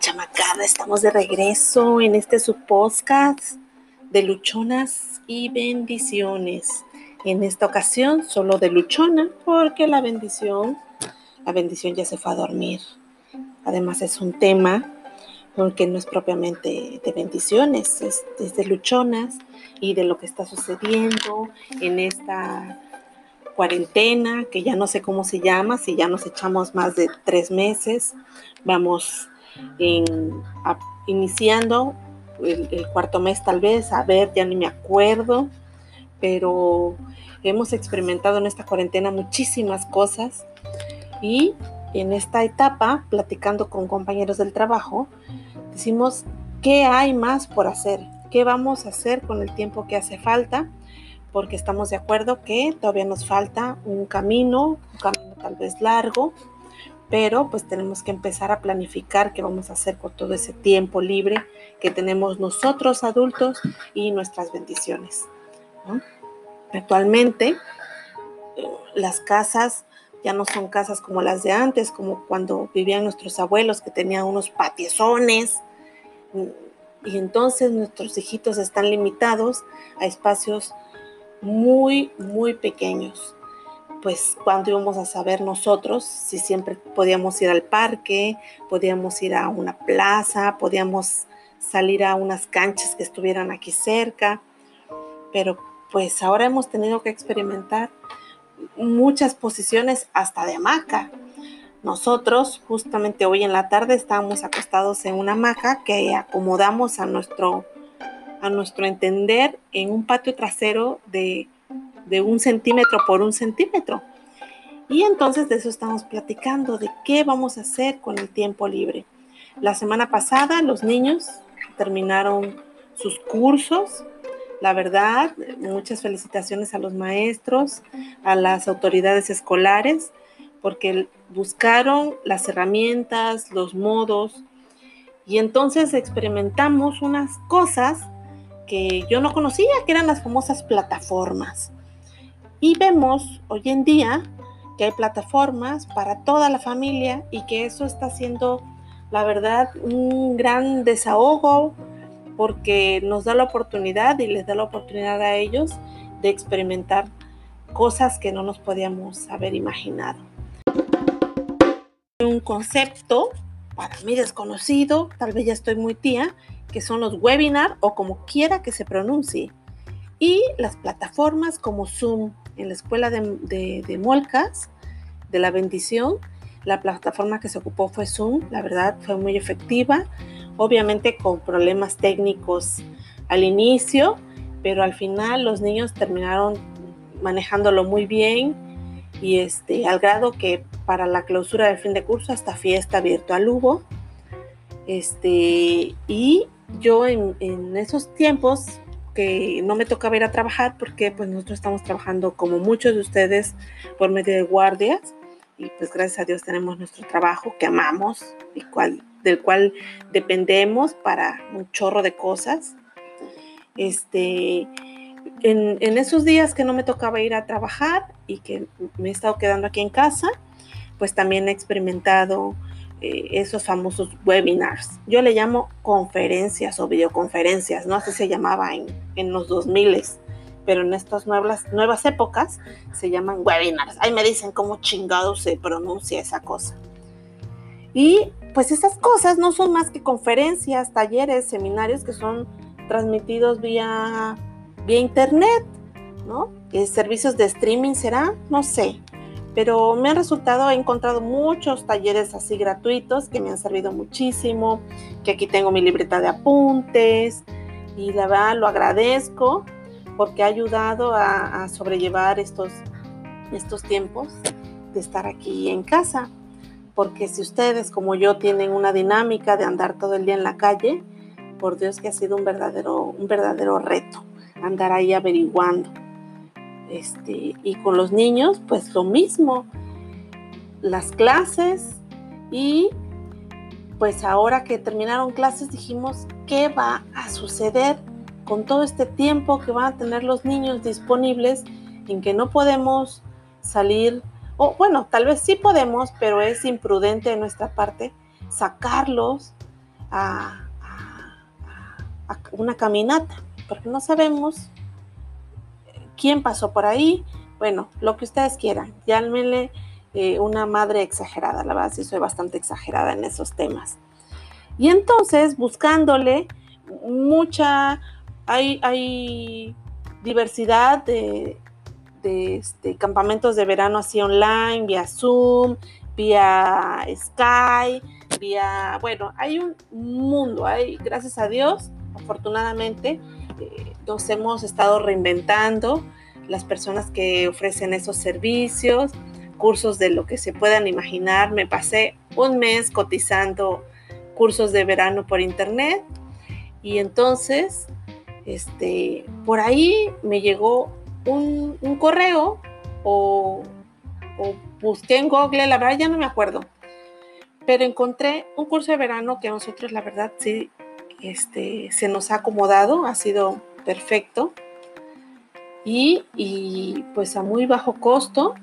Chamacada, estamos de regreso en este su podcast de luchonas y bendiciones. En esta ocasión solo de luchona, porque la bendición, la bendición ya se fue a dormir. Además es un tema porque no es propiamente de bendiciones, es, es de luchonas y de lo que está sucediendo en esta cuarentena, que ya no sé cómo se llama, si ya nos echamos más de tres meses, vamos iniciando el, cuarto mes tal vez, a ver, ya ni me acuerdo, pero hemos experimentado en esta cuarentena muchísimas cosas y en esta etapa, platicando con compañeros del trabajo, decimos, ¿qué hay más por hacer? ¿Qué vamos a hacer con el tiempo que hace falta? porque estamos de acuerdo que todavía nos falta un camino, un camino tal vez largo, pero pues tenemos que empezar a planificar qué vamos a hacer con todo ese tiempo libre que tenemos nosotros adultos y nuestras bendiciones. Actualmente eh, las casas ya no son casas como las de antes, como cuando vivían nuestros abuelos que tenían unos patiezones. Y entonces nuestros hijitos están limitados a espacios muy, muy pequeños. Pues cuando íbamos a saber nosotros si siempre podíamos ir al parque, podíamos ir a una plaza, podíamos salir a unas canchas que estuvieran aquí cerca, pero pues ahora hemos tenido que experimentar muchas posiciones hasta de hamaca. Nosotros justamente hoy en la tarde estábamos acostados en una hamaca que acomodamos a nuestro a nuestro entender, en un patio trasero de, un centímetro por un centímetro. Y entonces de eso estamos platicando, de qué vamos a hacer con el tiempo libre. La semana pasada los niños terminaron sus cursos. La verdad, muchas felicitaciones a los maestros, a las autoridades escolares, porque buscaron las herramientas, los modos, y entonces experimentamos unas cosas que yo no conocía, que eran las famosas plataformas. Y vemos hoy en día que hay plataformas para toda la familia y que eso está siendo, la verdad, un gran desahogo porque nos da la oportunidad y les da la oportunidad a ellos de experimentar cosas que no nos podíamos haber imaginado. Un concepto para mí desconocido, tal vez ya estoy muy tía, que son los webinars o como quiera que se pronuncie. Y las plataformas como Zoom en la escuela de, Molcas, de la bendición, la plataforma que se ocupó fue Zoom, la verdad fue muy efectiva, obviamente con problemas técnicos al inicio, pero al final los niños terminaron manejándolo muy bien y este, al grado que para la clausura del fin de curso hasta fiesta virtual hubo. Este, y yo en, esos tiempos que no me tocaba ir a trabajar porque pues nosotros estamos trabajando como muchos de ustedes por medio de guardias y pues gracias a Dios tenemos nuestro trabajo que amamos y cual, del cual dependemos para un chorro de cosas. Este, en, en, esos días que no me tocaba ir a trabajar y que me he estado quedando aquí en casa, pues también he experimentado eh, esos famosos webinars. Yo le llamo conferencias o videoconferencias, no así se llamaba en, en los 2000, pero en estas nuevas, nuevas épocas se llaman webinars. Ahí me dicen cómo chingado se pronuncia esa cosa. Y pues esas cosas no son más que conferencias, talleres, seminarios que son transmitidos vía, vía internet, ¿no? Eh, servicios de streaming será, no sé, pero me han resultado, he encontrado muchos talleres así gratuitos que me han servido muchísimo, que aquí tengo mi libreta de apuntes y la verdad lo agradezco porque ha ayudado a, sobrellevar estos, estos tiempos de estar aquí en casa. Porque si ustedes como yo tienen una dinámica de andar todo el día en la calle, por Dios que ha sido un verdadero, un verdadero reto andar ahí averiguando. Este, y con los niños, pues lo mismo, las clases y pues ahora que terminaron clases dijimos, ¿qué va a suceder con todo este tiempo que van a tener los niños disponibles en que no podemos salir? O bueno, tal vez sí podemos, pero es imprudente de nuestra parte sacarlos a, una caminata, porque no sabemos quién pasó por ahí. Bueno, lo que ustedes quieran. Llámenle eh, una madre exagerada, la verdad, sí soy bastante exagerada en esos temas. Y entonces, buscándole mucha, hay, hay diversidad de, este, campamentos de verano así online, vía Zoom, vía Sky, vía, bueno, hay un mundo, hay, gracias a Dios, afortunadamente, nos hemos estado reinventando las personas que ofrecen esos servicios, cursos de lo que se puedan imaginar. Me pasé un mes cotizando cursos de verano por internet y entonces, este, por ahí me llegó un, correo o, o busqué en Google, la verdad ya no me acuerdo, pero encontré un curso de verano que a nosotros la verdad sí este, se nos ha acomodado, ha sido perfecto y, y pues a muy bajo costo.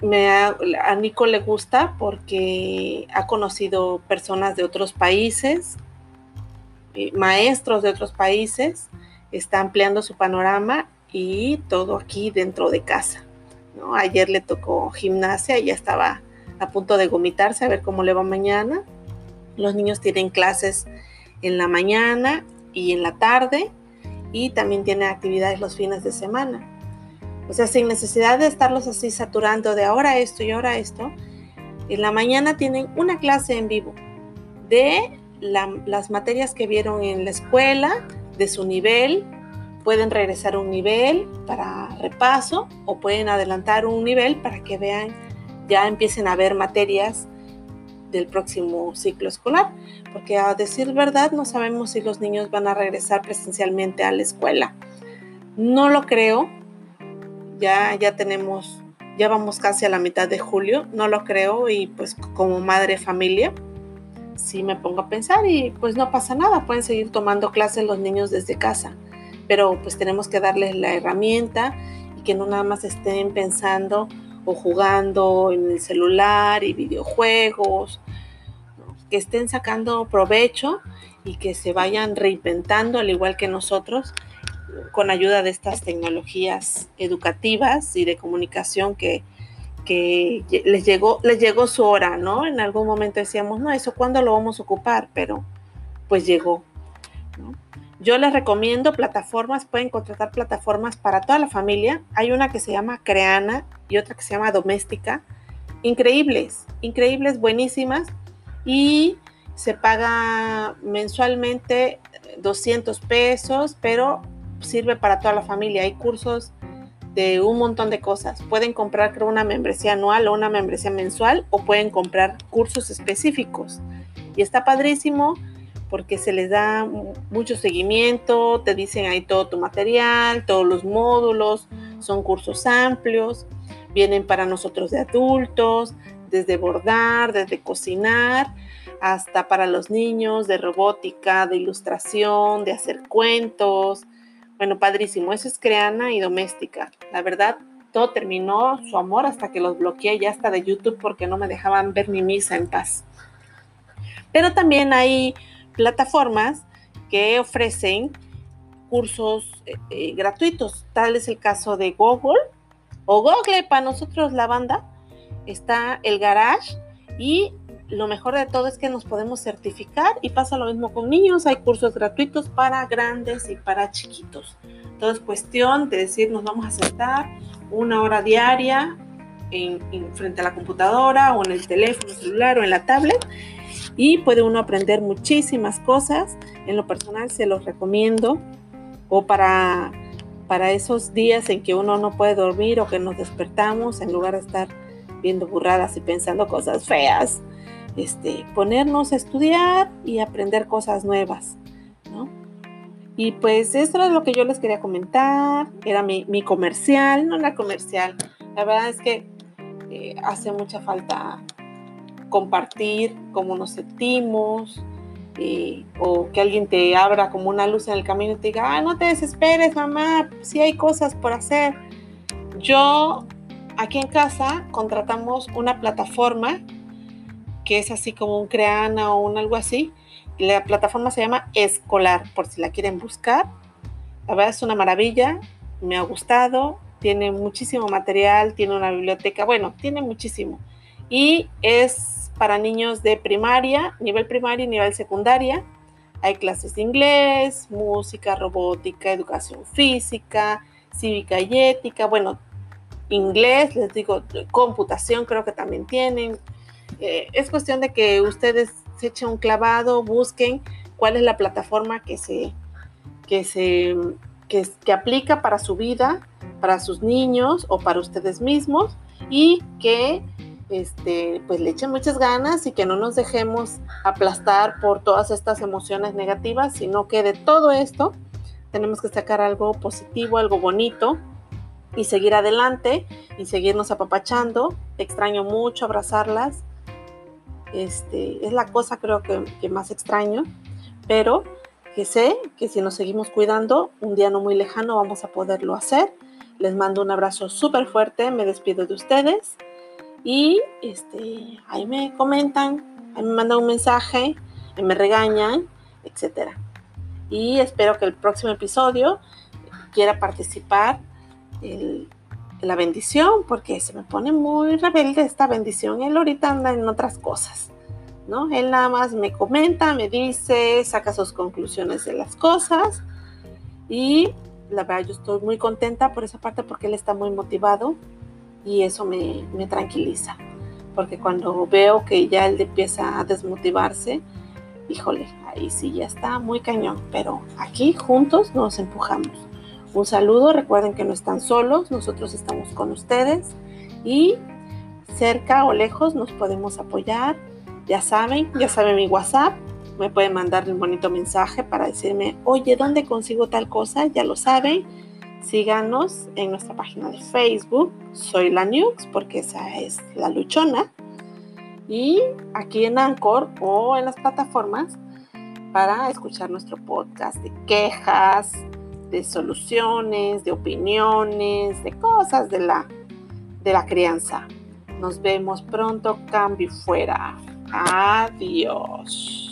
Me a Nico le gusta porque ha conocido personas de otros países, eh, maestros de otros países, está ampliando su panorama y todo aquí dentro de casa. ¿no? Ayer le tocó gimnasia y ya estaba a punto de vomitarse a ver cómo le va mañana. Los niños tienen clases en la mañana y en la tarde y también tienen actividades los fines de semana. O sea, sin necesidad de estarlos así saturando de ahora esto y ahora esto, en la mañana tienen una clase en vivo de las materias que vieron en la escuela, de su nivel, pueden regresar un nivel para repaso o pueden adelantar un nivel para que vean ya empiecen a ver materias del próximo ciclo escolar, porque a decir verdad no sabemos si los niños van a regresar presencialmente a la escuela. No lo creo, ya, ya tenemos, ya vamos casi a la mitad de julio, no lo creo y pues como madre familia, sí me pongo a pensar y pues no pasa nada, pueden seguir tomando clases los niños desde casa, pero pues tenemos que darles la herramienta y que no nada más estén pensando o jugando en el celular y videojuegos, que estén sacando provecho y que se vayan reinventando al igual que nosotros con ayuda de estas tecnologías educativas y de comunicación que, que les llegó, les llegó su hora, ¿no? En algún momento decíamos, no, eso cuándo lo vamos a ocupar, pero pues llegó. ¿no? Yo les recomiendo plataformas, pueden contratar plataformas para toda la familia. Hay una que se llama Creana y otra que se llama Doméstica. Increíbles, increíbles, buenísimas. Y se paga mensualmente 200 pesos, pero sirve para toda la familia. Hay cursos de un montón de cosas. Pueden comprar creo una membresía anual o una membresía mensual o pueden comprar cursos específicos. Y está padrísimo porque se les da mucho seguimiento, te dicen ahí todo tu material, todos los módulos, son cursos amplios, vienen para nosotros de adultos, desde bordar, desde cocinar, hasta para los niños, de robótica, de ilustración, de hacer cuentos. Bueno, padrísimo, eso es creana y doméstica. La verdad, todo terminó su amor hasta que los bloqueé ya hasta de YouTube porque no me dejaban ver mi misa en paz. Pero también hay plataformas que ofrecen cursos eh, eh, gratuitos. Tal es el caso de Google o Google para nosotros la banda. Está el Garage y lo mejor de todo es que nos podemos certificar y pasa lo mismo con niños. Hay cursos gratuitos para grandes y para chiquitos. Todo es cuestión de decir nos vamos a sentar una hora diaria en, frente a la computadora o en el teléfono celular o en la tablet y puede uno aprender muchísimas cosas. En lo personal se los recomiendo o para, para esos días en que uno no puede dormir o que nos despertamos en lugar de estar viendo burradas y pensando cosas feas. Este, ponernos a estudiar y aprender cosas nuevas, ¿no? Y pues esto es lo que yo les quería comentar, era mi, comercial, no era comercial, la verdad es que eh, hace mucha falta compartir cómo nos sentimos, eh, o que alguien te abra como una luz en el camino y te diga, ah, no te desesperes, mamá, si hay cosas por hacer. Yo aquí en casa contratamos una plataforma que es así como un Creana o un algo así. La plataforma se llama Escolar, por si la quieren buscar. La verdad es una maravilla, me ha gustado, tiene muchísimo material, tiene una biblioteca, bueno, tiene muchísimo. Y es para niños de primaria, nivel primaria y nivel secundaria. Hay clases de inglés, música, robótica, educación física, cívica y ética, bueno, inglés, les digo, computación creo que también tienen. Eh, es cuestión de que ustedes se echen un clavado, busquen cuál es la plataforma que se, que se, que, que aplica para su vida, para sus niños o para ustedes mismos y que este, pues le echen muchas ganas y que no nos dejemos aplastar por todas estas emociones negativas, sino que de todo esto tenemos que sacar algo positivo, algo bonito y seguir adelante y seguirnos apapachando. Extraño mucho abrazarlas. Este, es la cosa creo que, que más extraño, pero que sé que si nos seguimos cuidando, un día no muy lejano vamos a poderlo hacer. Les mando un abrazo súper fuerte, me despido de ustedes y este, ahí me comentan, ahí me mandan un mensaje, ahí me regañan, etc. Y espero que el próximo episodio quiera participar en la bendición, porque se me pone muy rebelde esta bendición. Él ahorita anda en otras cosas, ¿no? Él nada más me comenta, me dice, saca sus conclusiones de las cosas. Y la verdad, yo estoy muy contenta por esa parte porque él está muy motivado y eso me, me tranquiliza. Porque cuando veo que ya él empieza a desmotivarse, híjole, ahí sí ya está muy cañón. Pero aquí juntos nos empujamos. Un saludo, recuerden que no están solos, nosotros estamos con ustedes y cerca o lejos nos podemos apoyar. Ya saben, ya saben mi WhatsApp, me pueden mandar un bonito mensaje para decirme, oye, ¿dónde consigo tal cosa? Ya lo saben Síganos en nuestra página de Facebook, Soy la Nux, porque esa es la luchona. Y aquí en Anchor o en las plataformas para escuchar nuestro podcast de quejas, de soluciones, de opiniones, de cosas de la, de la crianza. Nos vemos pronto, cambio fuera. Adiós.